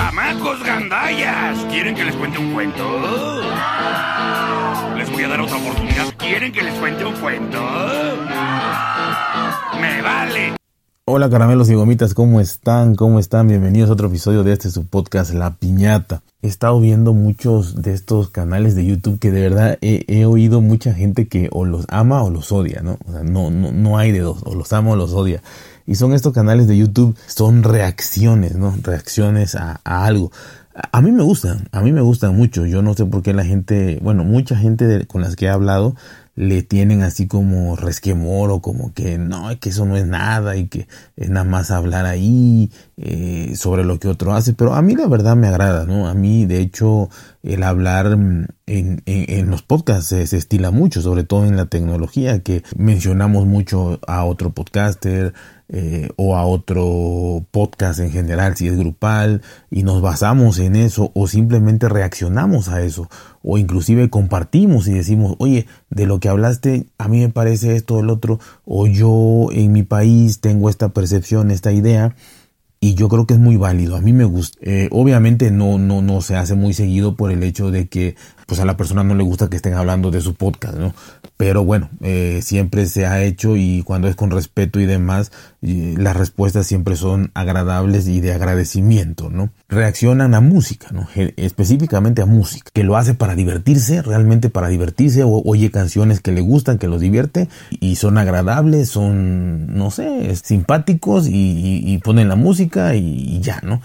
¡Chamacos gandallas! ¿Quieren que les cuente un cuento? Les voy a dar otra oportunidad. ¿Quieren que les cuente un cuento? ¡Me vale! Hola caramelos y gomitas, ¿cómo están? ¿Cómo están? Bienvenidos a otro episodio de este su podcast La Piñata. He estado viendo muchos de estos canales de YouTube que de verdad he, oído mucha gente que o los ama o los odia, ¿no? O sea, no, no, no hay de dos, o los ama o los odia. Y son estos canales de YouTube, son reacciones, ¿no? Reacciones a, algo. A, mí me gustan, a mí me gustan mucho. Yo no sé por qué la gente, bueno, mucha gente con las que he hablado le tienen así como resquemor o como que no, que eso no es nada y que es nada más hablar ahí eh, sobre lo que otro hace, pero a mí la verdad me agrada, ¿no? A mí de hecho el hablar mm, en, en, los podcasts se, estila mucho, sobre todo en la tecnología, que mencionamos mucho a otro podcaster, eh, o a otro podcast en general si es grupal y nos basamos en eso o simplemente reaccionamos a eso o inclusive compartimos y decimos oye de lo que hablaste a mí me parece esto el otro o yo en mi país tengo esta percepción esta idea y yo creo que es muy válido. A mí me gusta. Eh, obviamente no, no, no se hace muy seguido por el hecho de que pues a la persona no le gusta que estén hablando de su podcast, ¿no? Pero bueno, eh, siempre se ha hecho y cuando es con respeto y demás, las respuestas siempre son agradables y de agradecimiento, ¿no? Reaccionan a música, ¿no? Específicamente a música, que lo hace para divertirse, realmente para divertirse, o oye canciones que le gustan, que los divierte y son agradables, son, no sé, simpáticos y, ponen la música y ya, ¿no?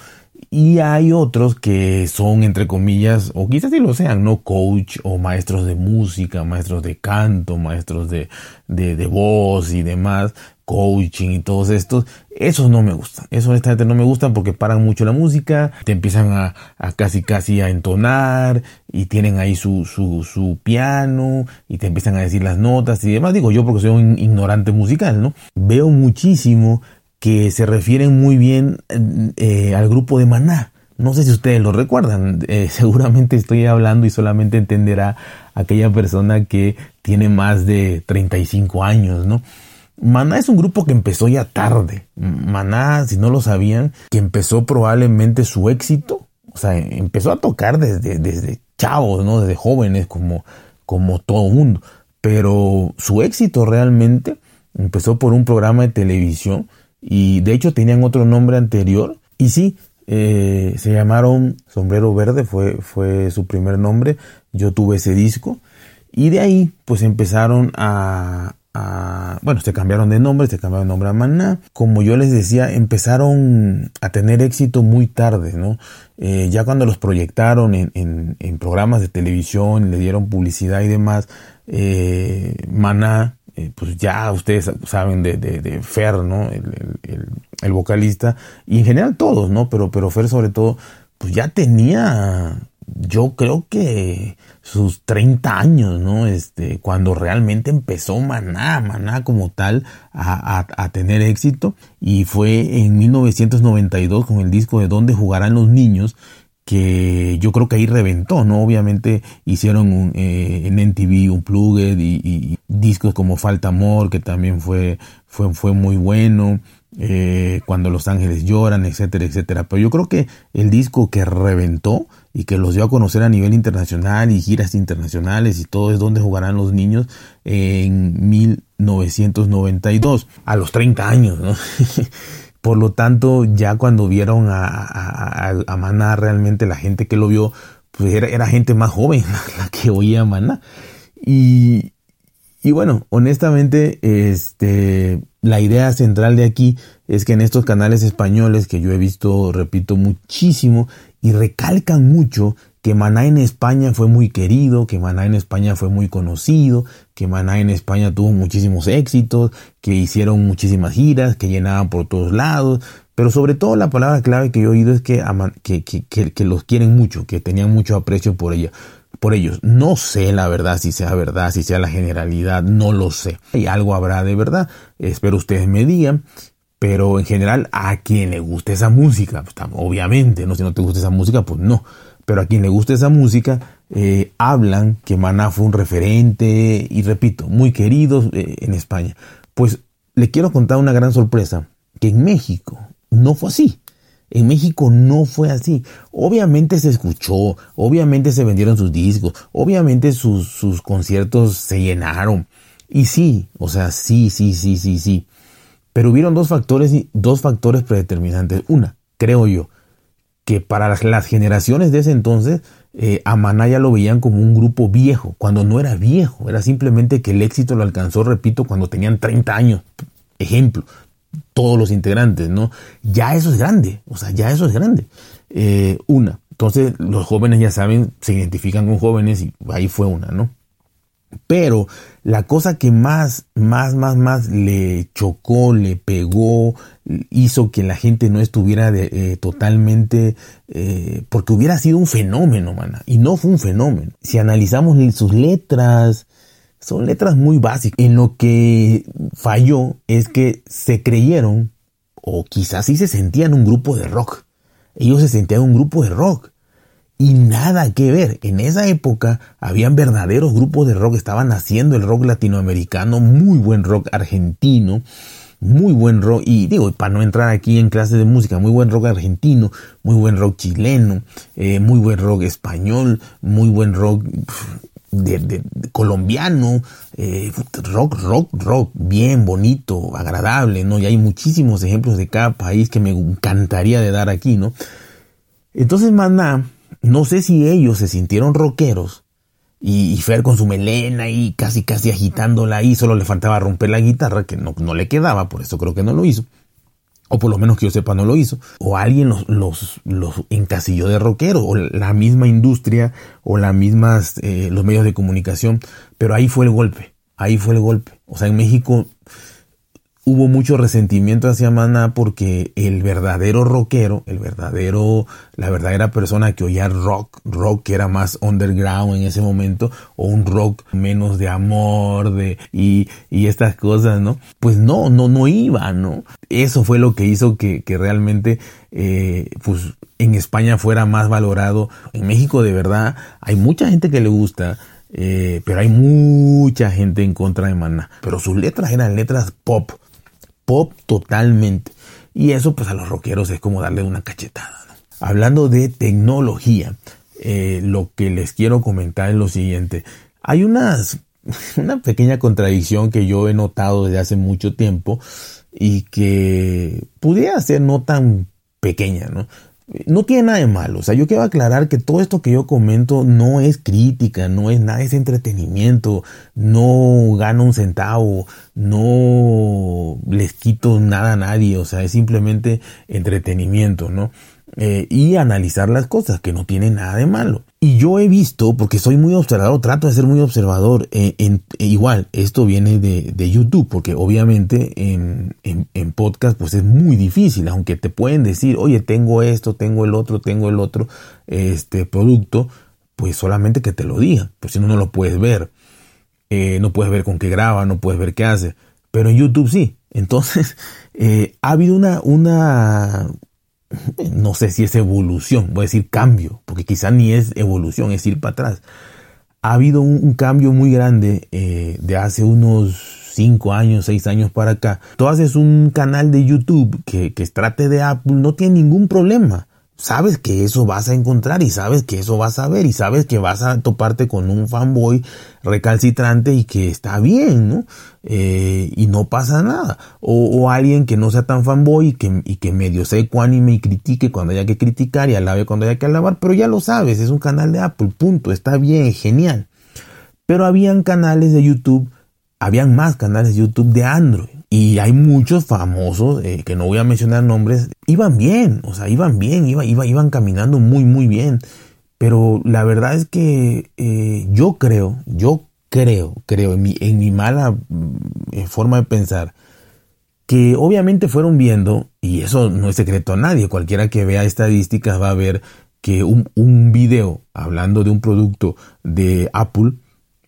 Y hay otros que son, entre comillas, o quizás sí lo sean, ¿no? Coach o maestros de música, maestros de canto, maestros de, de, voz y demás, coaching y todos estos. Esos no me gustan. Esos honestamente no me gustan porque paran mucho la música, te empiezan a, a casi casi a entonar y tienen ahí su, su, su piano y te empiezan a decir las notas y demás. Digo yo porque soy un ignorante musical, ¿no? Veo muchísimo que se refieren muy bien eh, al grupo de Maná. No sé si ustedes lo recuerdan, eh, seguramente estoy hablando y solamente entenderá aquella persona que tiene más de 35 años, ¿no? Maná es un grupo que empezó ya tarde. Maná, si no lo sabían, que empezó probablemente su éxito, o sea, empezó a tocar desde, desde chavos, ¿no? Desde jóvenes, como, como todo mundo. Pero su éxito realmente empezó por un programa de televisión y de hecho tenían otro nombre anterior y sí, eh, se llamaron Sombrero Verde, fue, fue su primer nombre, yo tuve ese disco y de ahí pues empezaron a, bueno, se cambiaron de nombre, se cambiaron de nombre a Maná. Como yo les decía, empezaron a tener éxito muy tarde, ¿no? Eh, ya cuando los proyectaron en, en, programas de televisión, le dieron publicidad y demás, eh, Maná eh, pues ya ustedes saben de, de, Fer, ¿no? El, vocalista, y en general todos, ¿no? Pero, pero Fer sobre todo, pues ya tenía, yo creo que sus 30 años, ¿no? Este, cuando realmente empezó Maná, Maná como tal, a, a, tener éxito, y fue en 1992 con el disco de Dónde jugarán los niños, que yo creo que ahí reventó, ¿no? Obviamente hicieron un, eh, en NTV un plugin y, discos como Falta Amor, que también fue, fue, fue muy bueno, eh, Cuando los ángeles lloran, etcétera, etcétera. Pero yo creo que el disco que reventó y que los dio a conocer a nivel internacional y giras internacionales y todo es donde jugarán los niños en 1992, a los 30 años, ¿no? Por lo tanto, ya cuando vieron a, a, Maná, realmente la gente que lo vio, pues era, gente más joven la, que oía a Maná. Y, y bueno, honestamente, este, la idea central de aquí es que en estos canales españoles que yo he visto, repito, muchísimo y recalcan mucho que Maná en España fue muy querido, que Maná en España fue muy conocido, que Maná en España tuvo muchísimos éxitos, que hicieron muchísimas giras, que llenaban por todos lados, pero sobre todo la palabra clave que yo he oído es que, que, que, que los quieren mucho, que tenían mucho aprecio por ella por ellos. No sé la verdad, si sea verdad, si sea la generalidad, no lo sé. Y algo habrá de verdad, espero ustedes me digan. Pero en general, a quien le guste esa música, pues, obviamente, ¿no? Si no te gusta esa música, pues no pero a quien le gusta esa música, eh, hablan que Maná fue un referente y repito, muy querido eh, en España. Pues le quiero contar una gran sorpresa, que en México no fue así. En México no fue así. Obviamente se escuchó, obviamente se vendieron sus discos, obviamente sus, sus conciertos se llenaron. Y sí, o sea, sí, sí, sí, sí, sí. Pero hubieron dos factores, dos factores predeterminantes. Una, creo yo, que para las, generaciones de ese entonces, eh, a Maná ya lo veían como un grupo viejo, cuando no era viejo, era simplemente que el éxito lo alcanzó, repito, cuando tenían 30 años. Ejemplo, todos los integrantes, ¿no? Ya eso es grande, o sea, ya eso es grande. Eh, una, entonces los jóvenes ya saben, se identifican con jóvenes y ahí fue una, ¿no? Pero la cosa que más, más, más, más le chocó, le pegó, hizo que la gente no estuviera eh, totalmente, eh, porque hubiera sido un fenómeno, mana, y no fue un fenómeno. Si analizamos sus letras, son letras muy básicas. En lo que falló es que se creyeron, o quizás sí se sentían un grupo de rock. Ellos se sentían un grupo de rock. Y nada que ver. En esa época habían verdaderos grupos de rock. Estaban haciendo el rock latinoamericano, muy buen rock argentino, muy buen rock. Y digo, para no entrar aquí en clases de música, muy buen rock argentino, muy buen rock chileno, eh, muy buen rock español, muy buen rock colombiano, eh, rock, rock, rock, bien, bonito, agradable, ¿no? Y hay muchísimos ejemplos de cada país que me encantaría de dar aquí, ¿no? Entonces, Maná, no sé si ellos se sintieron rockeros y, Fer con su melena y casi, casi agitándola ahí, solo le faltaba romper la guitarra, que no, no le quedaba, por eso creo que no lo hizo. O por lo menos que yo sepa no lo hizo, o alguien los, los, los encasilló de rockero, o la misma industria, o las mismas, eh, los medios de comunicación, pero ahí fue el golpe, ahí fue el golpe. O sea, en México hubo mucho resentimiento hacia Maná porque el verdadero rockero, el verdadero, la verdadera persona que oía rock, rock que era más underground en ese momento, o un rock menos de amor, de, y, y estas cosas, ¿no? Pues no, no, no iba, ¿no? Eso fue lo que hizo que, que realmente, eh, pues en España fuera más valorado. En México de verdad hay mucha gente que le gusta, eh, pero hay mucha gente en contra de Maná. Pero sus letras eran letras pop pop totalmente. Y eso pues a los rockeros es como darle una cachetada. Hablando de tecnología, eh, lo que les quiero comentar es lo siguiente. Hay una pequeña contradicción que yo he notado desde hace mucho tiempo y que pudiera ser no tan pequeña, ¿no? no tiene nada de malo. O sea, yo quiero aclarar que todo esto que yo comento no es crítica, no es nada, es entretenimiento, no gano un centavo, no les quito nada a nadie, o sea, es simplemente entretenimiento, ¿no? Eh, y analizar las cosas, que no tiene nada de malo. Y yo he visto, porque soy muy observador, trato de ser muy observador, eh, en, eh, igual, esto viene de, de YouTube, porque obviamente en, en, en, podcast pues es muy difícil, aunque te pueden decir, oye, tengo esto, tengo el otro, tengo el otro, este producto, pues solamente que te lo digan, pues si no, no lo puedes ver. no puedes ver con qué graba, no puedes ver qué hace, pero en YouTube sí. Entonces, ha habido una, una, no sé si es evolución, voy a decir cambio, porque quizá ni es evolución, es ir para atrás. Ha habido un, cambio muy grande eh, de hace unos 5 años, 6 años para acá. Tú haces un canal de YouTube que, que trate de Apple, no tiene ningún problema sabes que eso vas a encontrar y sabes que eso vas a ver y sabes que vas a toparte con un fanboy recalcitrante y que está bien, ¿no? Eh, y no pasa nada. O, alguien que no sea tan fanboy y que, y que medio sea ecuánime y critique cuando haya que criticar y alabe cuando haya que alabar, pero ya lo sabes, es un canal de Apple, punto, está bien, genial. Pero habían canales de YouTube, habían más canales de YouTube de Android. Y hay muchos famosos, eh, que no voy a mencionar nombres, iban bien, o sea, iban bien, iban, iban caminando muy, muy bien. Pero la verdad es que eh, yo creo, yo creo, creo, en mi, en mi mala mm, eh, forma de pensar, que obviamente fueron viendo, y eso no es secreto a nadie, cualquiera que vea estadísticas va a ver que un, un video hablando de un producto de Apple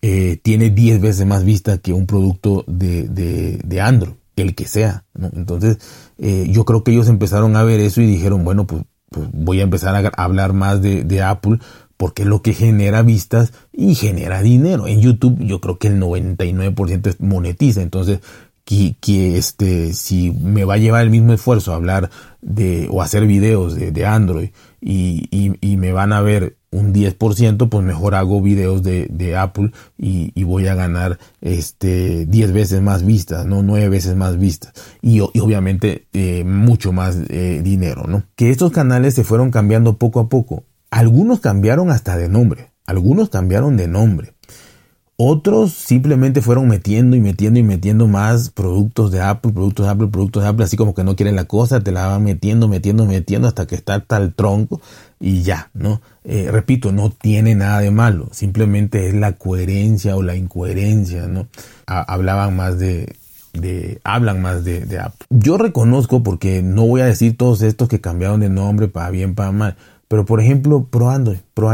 eh, tiene 10 veces más vista que un producto de, de, Android, el que sea. Entonces, eh, yo creo que ellos empezaron a ver eso y dijeron, bueno, pues, pues voy a empezar a hablar más de, de, Apple porque es lo que genera vistas y genera dinero. En YouTube yo creo que el 99% monetiza. Entonces, que, este, si me va a llevar el mismo esfuerzo hablar de, o hacer videos de, Android y, y, me van a ver un 10%, pues mejor hago videos de, de Apple y, y, voy a ganar este 10 veces más vistas, no 9 veces más vistas y, obviamente eh, mucho más eh, dinero, ¿no? Que estos canales se fueron cambiando poco a poco. Algunos cambiaron hasta de nombre, algunos cambiaron de nombre. Otros simplemente fueron metiendo y metiendo y metiendo más productos de Apple, productos de Apple, productos de Apple, así como que no quieren la cosa, te la van metiendo, metiendo, metiendo hasta que está tal tronco y ya, ¿no? Eh, repito, no tiene nada de malo, simplemente es la coherencia o la incoherencia, ¿no? hablaban más de, de, hablan más de, de Apple. Yo reconozco, porque no voy a decir todos estos que cambiaron de nombre para bien, para mal, pero por ejemplo, Pro Android, Pro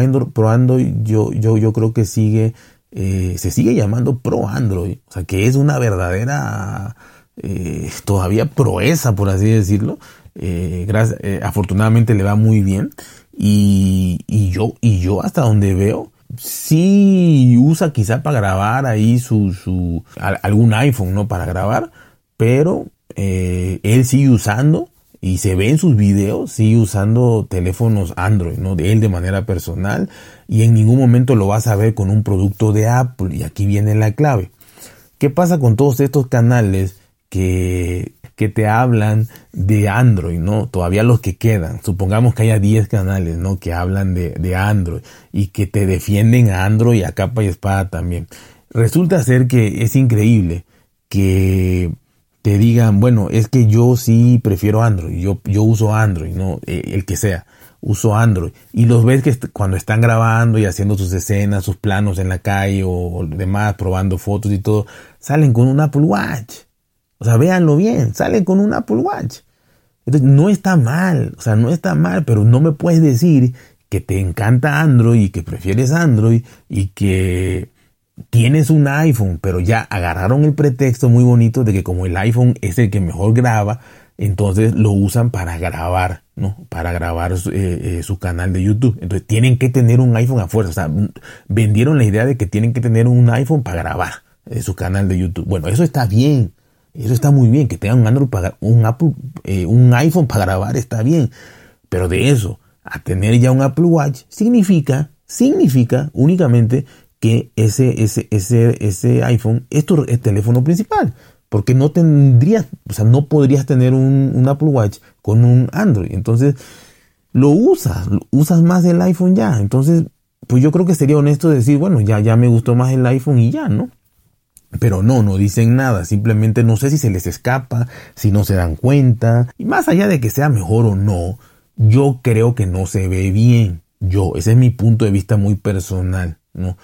yo, yo, yo creo que sigue eh, se sigue llamando Pro Android, o sea que es una verdadera eh, todavía proeza, por así decirlo. Eh, gracias, afortunadamente le va muy bien. Y, y, yo y yo hasta donde veo sí usa quizá para grabar ahí su, su algún iPhone no para grabar pero él sigue usando y se ve en sus videos, sigue usando teléfonos Android, ¿no? De él de manera personal y en ningún momento lo vas a ver con un producto de Apple y aquí viene la clave. ¿Qué pasa con todos estos canales que, que te hablan de Android, ¿no? Todavía los que quedan. Supongamos que haya 10 canales, ¿no? Que hablan de, de Android y que te defienden a Android a capa y espada también. Resulta ser que es increíble que te digan, bueno, es que yo sí prefiero Android, yo, yo uso Android, no, eh, el que sea, uso Android. Y los ves que cuando están grabando y haciendo sus escenas, sus planos en la calle o, demás, probando fotos y todo, salen con un Apple Watch. O sea, véanlo bien, salen con un Apple Watch. Entonces, no está mal, o sea, no está mal, pero no me puedes decir que te encanta Android y que prefieres Android y que tienes un iPhone, pero ya agarraron el pretexto muy bonito de que como el iPhone es el que mejor graba, entonces lo usan para grabar, ¿no? Para grabar su, eh, eh, canal de YouTube. Entonces tienen que tener un iPhone a fuerza. O sea, vendieron la idea de que tienen que tener un iPhone para grabar eh, su canal de YouTube. Bueno, eso está bien. Eso está muy bien. Que tengan un Android para, un Apple, un iPhone para grabar está bien. Pero de eso a tener ya un Apple Watch significa, significa únicamente que ese, ese, ese, ese iPhone es tu teléfono principal. Porque no tendrías, o sea, no podrías tener un, Apple Watch con un Android. Entonces, lo usas, usas más el iPhone ya. Entonces, pues yo creo que sería honesto decir, bueno, ya, ya me gustó más el iPhone y ya, ¿no? Pero no, no dicen nada, simplemente no sé si se les escapa, si no se dan cuenta. Y más allá de que sea mejor o no, yo creo que no se ve bien. Yo, ese es mi punto de vista muy personal, ¿no?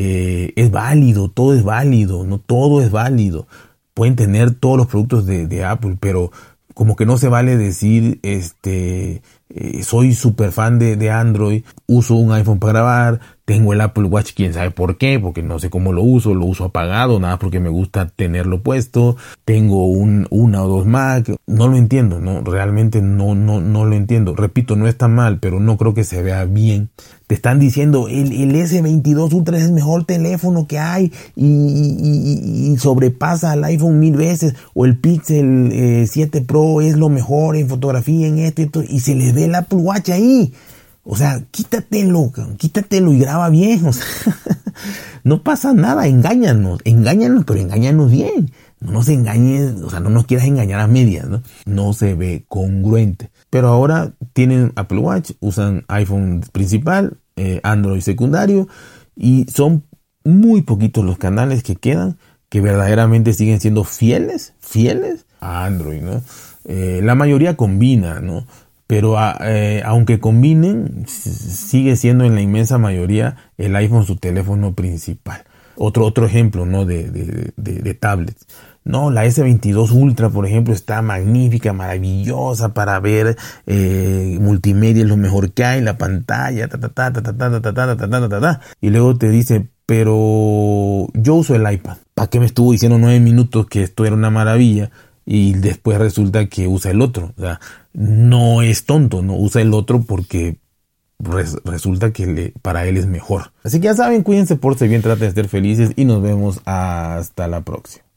Eh, es válido, todo es válido, no todo es válido. Pueden tener todos los productos de, de Apple, pero como que no se vale decir, este, eh, soy súper fan de, de, Android, uso un iPhone para grabar, tengo el Apple Watch, quién sabe por qué, porque no sé cómo lo uso, lo uso apagado, nada porque me gusta tenerlo puesto, tengo un, una o dos Mac, no lo entiendo, no, realmente no, no, no lo entiendo. Repito, no está mal, pero no creo que se vea bien. Te están diciendo, el, el S22 Ultra es el mejor teléfono que hay y, sobrepasa al iPhone mil veces, o el Pixel 7 eh, Pro es lo mejor en fotografía, en esto y esto, y se les ve el Apple Watch ahí. O sea, quítatelo, quítatelo y graba bien. O sea, no pasa nada, engáñanos, engáñanos, pero engáñanos bien. No nos engañes, o sea, no nos quieras engañar a medias, ¿no? No se ve congruente. Pero ahora tienen Apple Watch, usan iPhone principal, eh, Android secundario y son muy poquitos los canales que quedan que verdaderamente siguen siendo fieles, fieles a Android, ¿no? Eh, la mayoría combina, ¿no? Pero ah, eh, aunque combinen, sigue siendo en la inmensa mayoría el iPhone su teléfono principal. Otro, otro ejemplo, ¿no? De, de, de, tablets. No, la S22 Ultra, por ejemplo, está magnífica, maravillosa para ver eh, multimedia, es lo mejor que hay, la pantalla, ta, ta, ta, ta, ta, ta, ta, ta, ta, ta, ta, ta, y luego te dice, pero yo uso el iPad. ¿Para qué me estuvo diciendo nueve minutos que esto era una maravilla? Y después resulta que usa el otro. O sea, no es tonto, no usa el otro porque resulta que le, para él es mejor. Así que ya saben, cuídense, por si bien, traten de ser felices y nos vemos hasta la próxima.